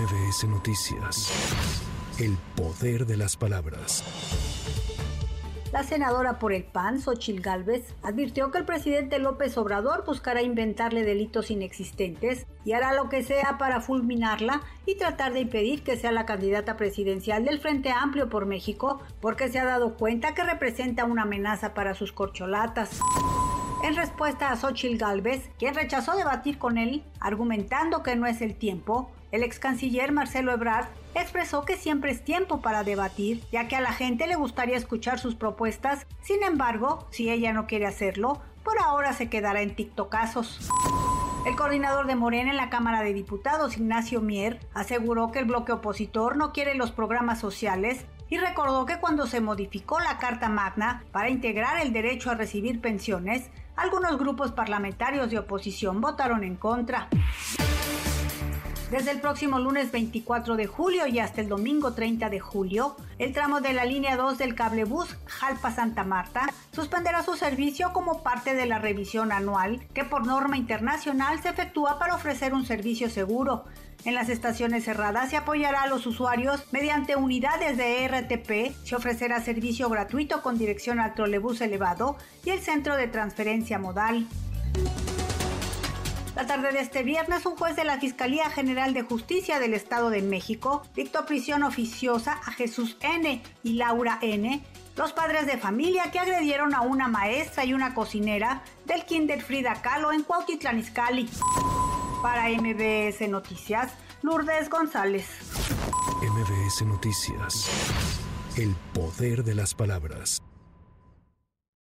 MBS Noticias. El poder de las palabras. La senadora por el PAN, Xochil Gálvez, advirtió que el presidente López Obrador buscará inventarle delitos inexistentes y hará lo que sea para fulminarla y tratar de impedir que sea la candidata presidencial del Frente Amplio por México, porque se ha dado cuenta que representa una amenaza para sus corcholatas. En respuesta a Xochil Gálvez, quien rechazó debatir con él, argumentando que no es el tiempo, el ex canciller Marcelo Ebrard expresó que siempre es tiempo para debatir, ya que a la gente le gustaría escuchar sus propuestas. Sin embargo, si ella no quiere hacerlo, por ahora se quedará en TikTokazos. El coordinador de Morena en la Cámara de Diputados, Ignacio Mier, aseguró que el bloque opositor no quiere los programas sociales y recordó que cuando se modificó la Carta Magna para integrar el derecho a recibir pensiones, algunos grupos parlamentarios de oposición votaron en contra. Desde el próximo lunes 24 de julio y hasta el domingo 30 de julio, el tramo de la línea 2 del cablebús Jalpa-Santa Marta suspenderá su servicio como parte de la revisión anual que por norma internacional se efectúa para ofrecer un servicio seguro. En las estaciones cerradas se apoyará a los usuarios mediante unidades de RTP, se ofrecerá servicio gratuito con dirección al trolebús elevado y el centro de transferencia modal. La tarde de este viernes, un juez de la Fiscalía General de Justicia del Estado de México dictó prisión oficiosa a Jesús N. y Laura N., los padres de familia que agredieron a una maestra y una cocinera del Kinder Frida Kahlo en Cuautitlán Izcalli. Para MBS Noticias, Lourdes González. MBS Noticias. El poder de las palabras.